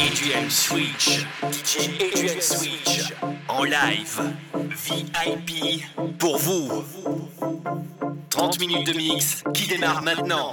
Adrian Switch, DJ Adrian Switch, en live, VIP, pour vous. 30 minutes de mix qui démarre maintenant.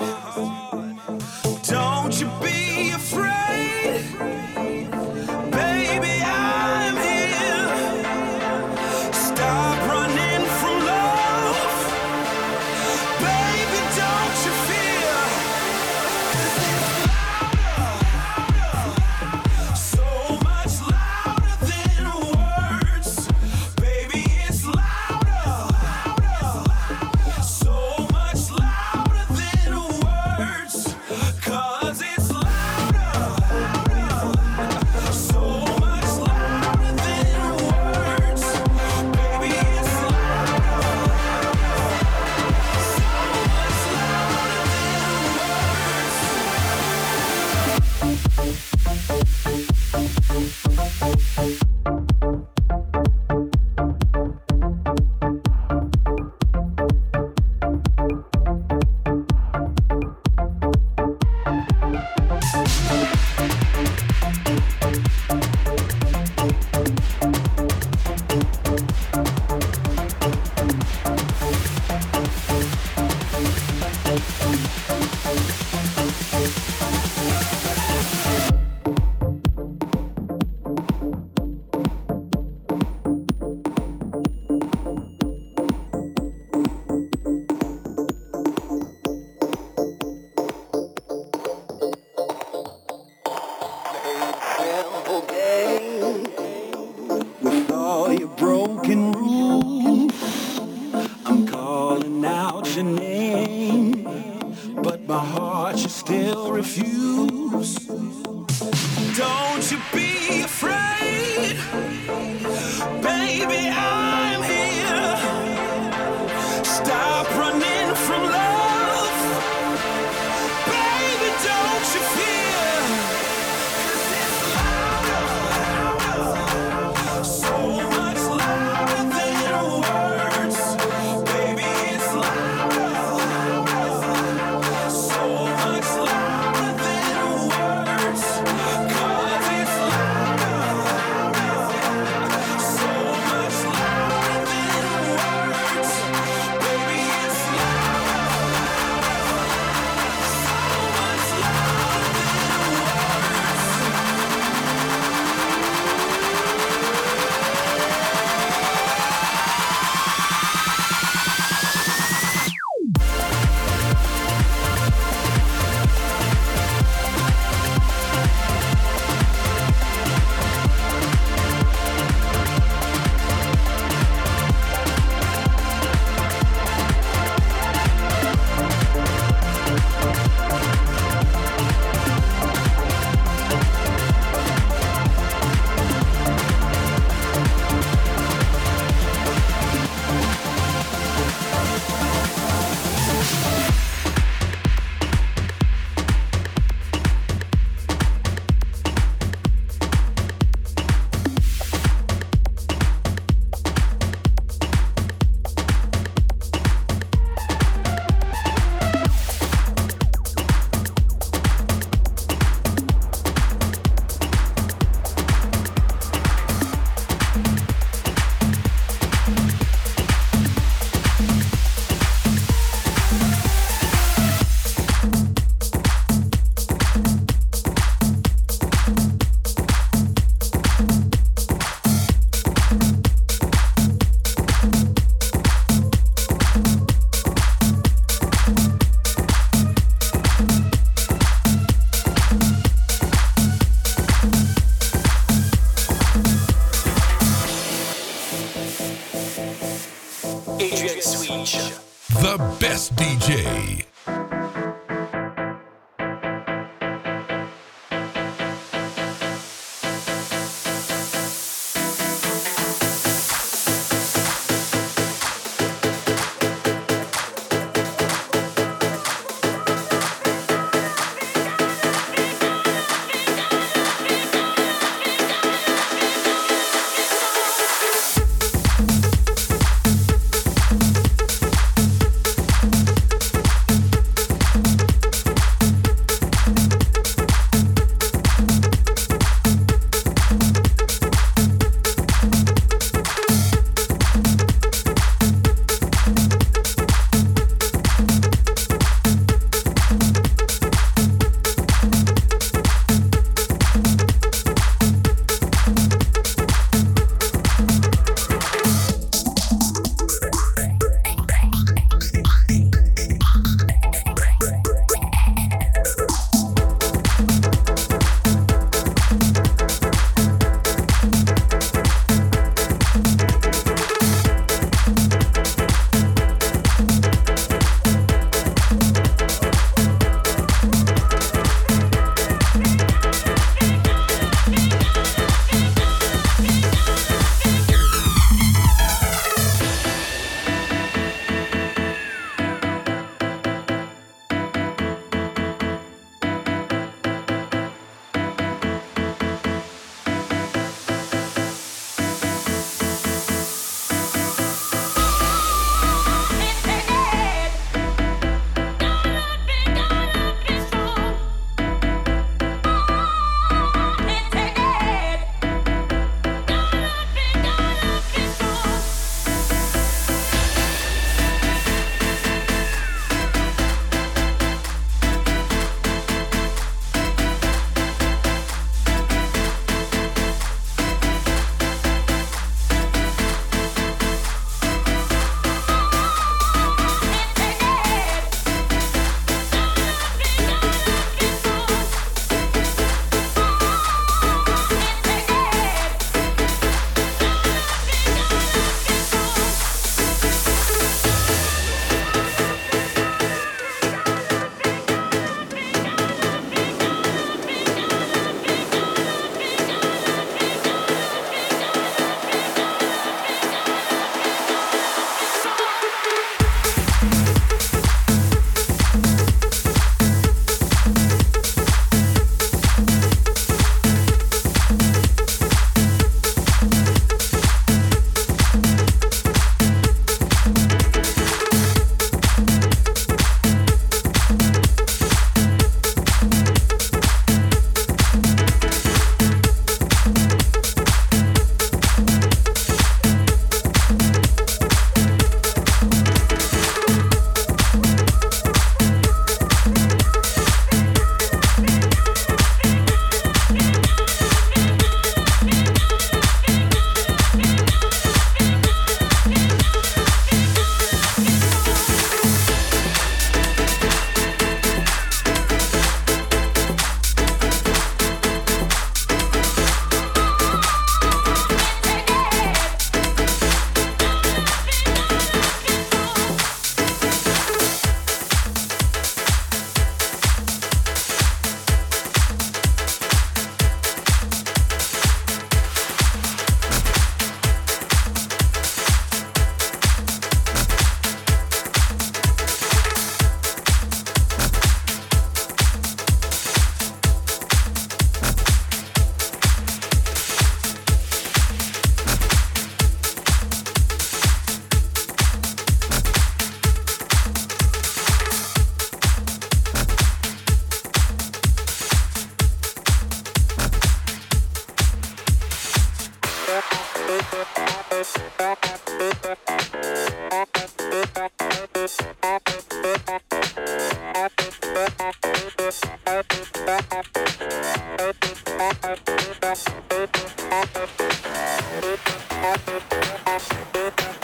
The best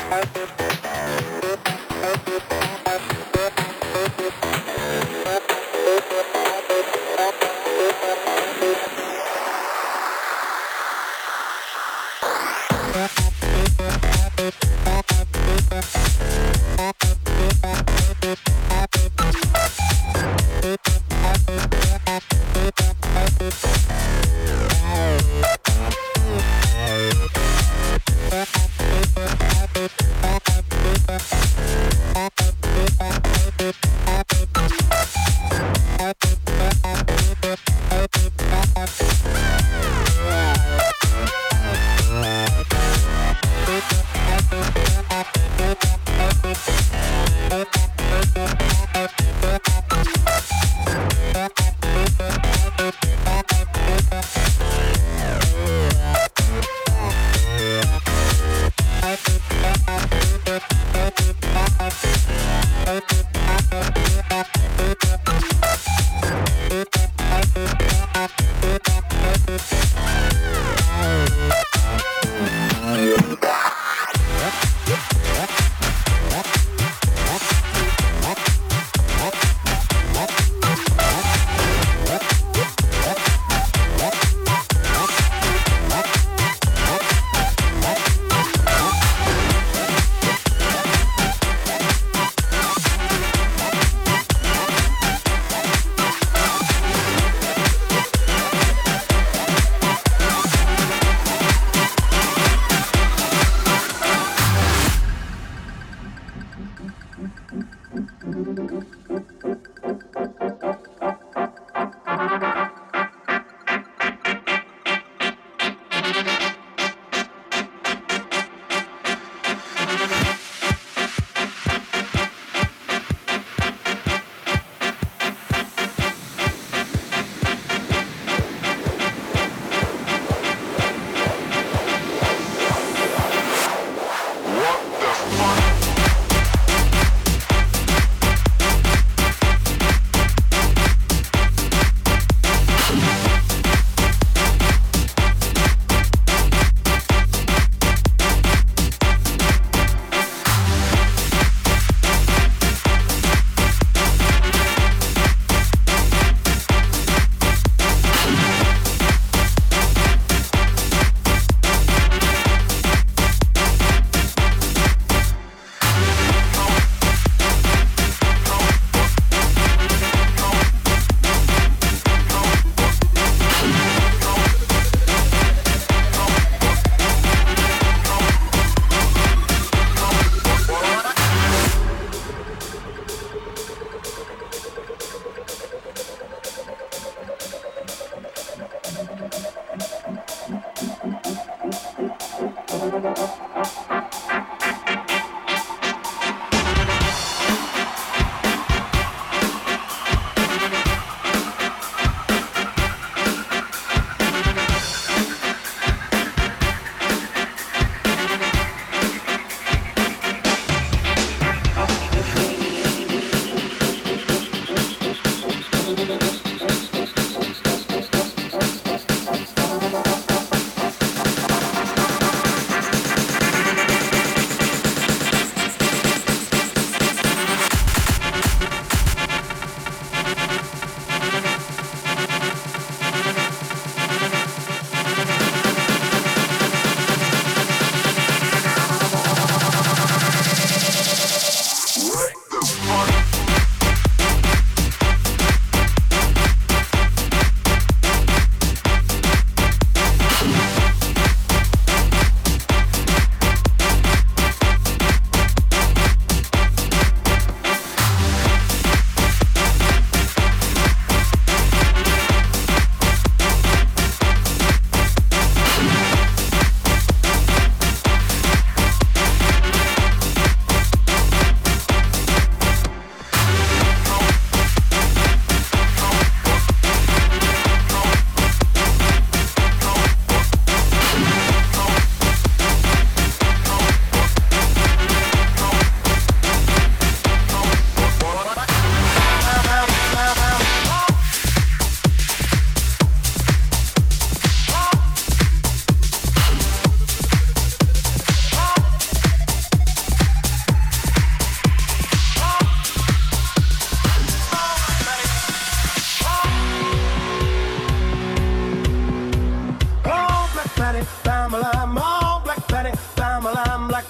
Thank you.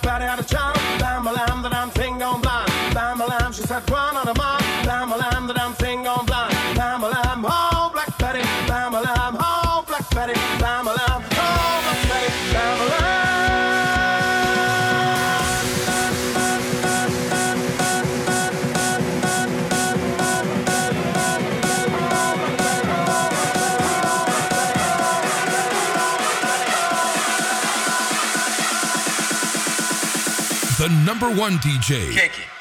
body out of town. One DJ. Kick it.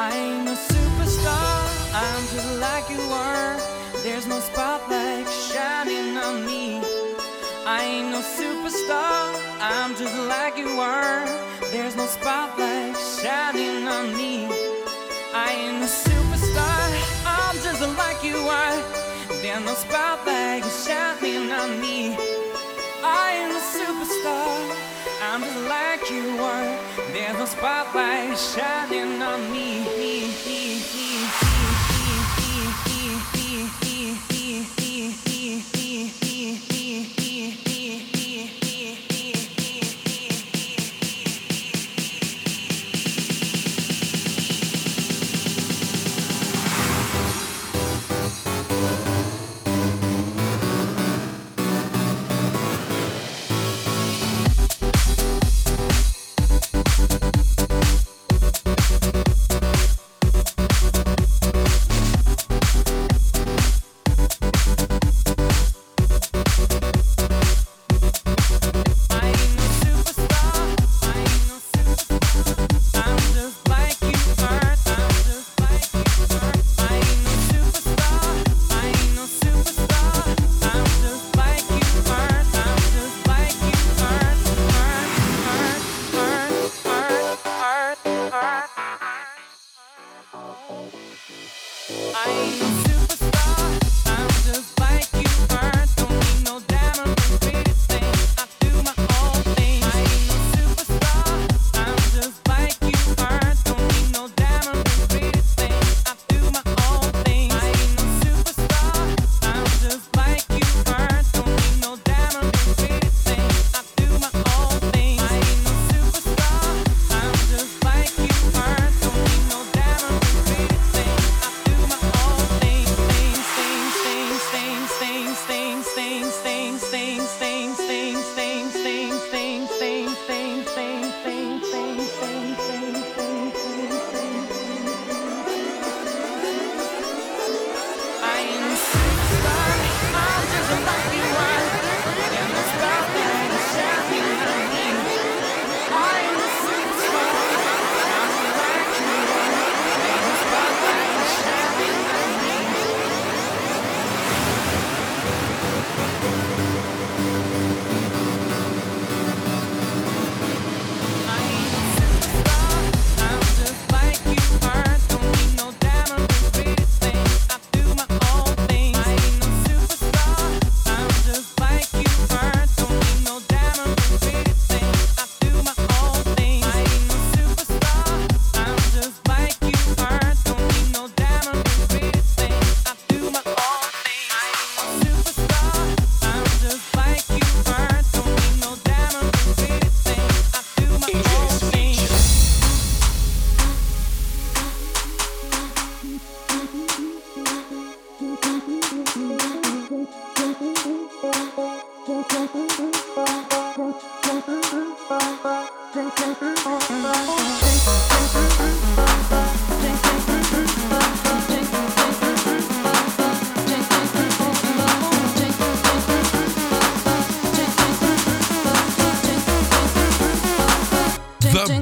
I ain't a superstar, I'm just like you are. There's no spotlight shining on me. I ain't no superstar, I'm just like you are. There's no spotlight shining on me. I ain't a superstar, I'm just like you are. There's no spotlight shining on me. I ain't a superstar, I'm just like you are. There's no spotlight shining on me.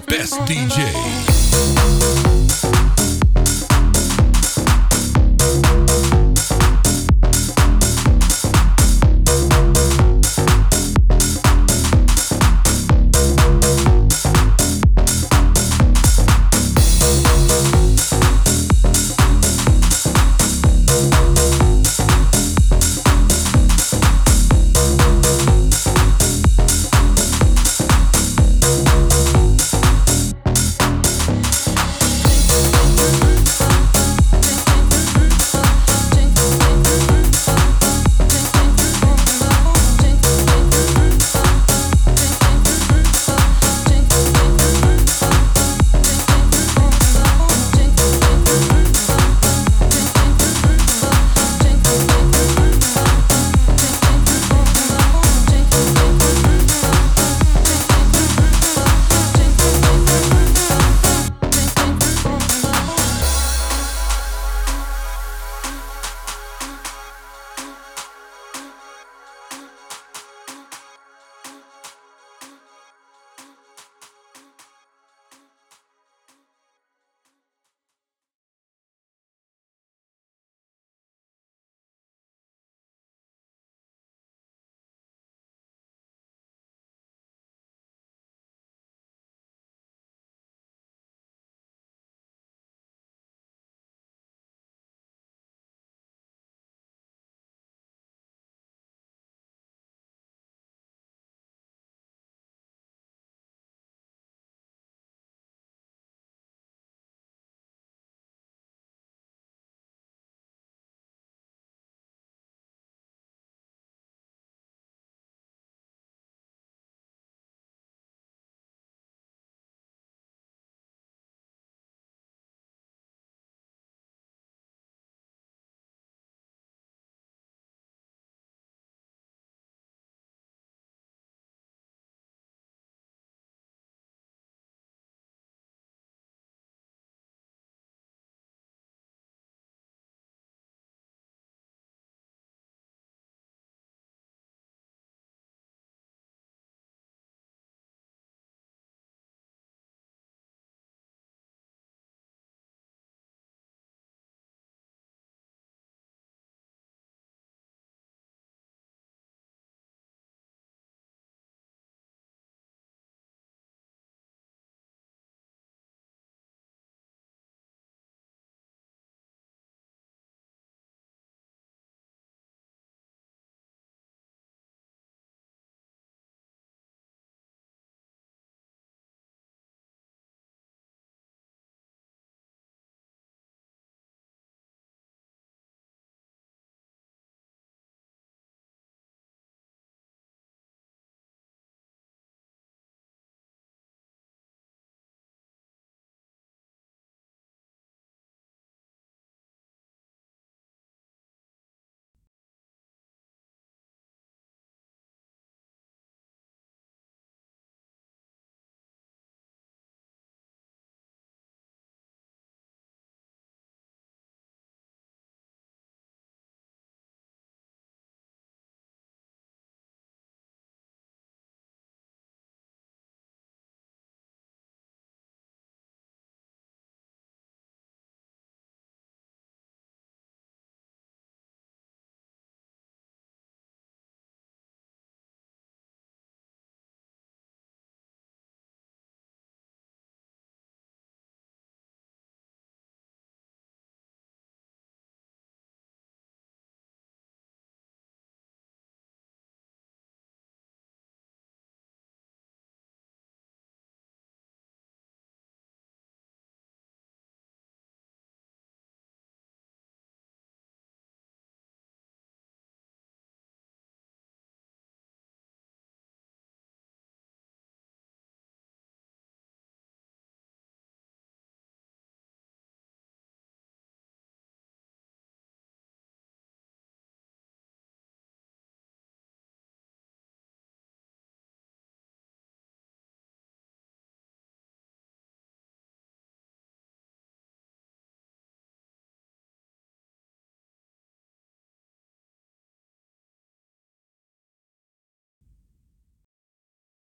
Best DJ.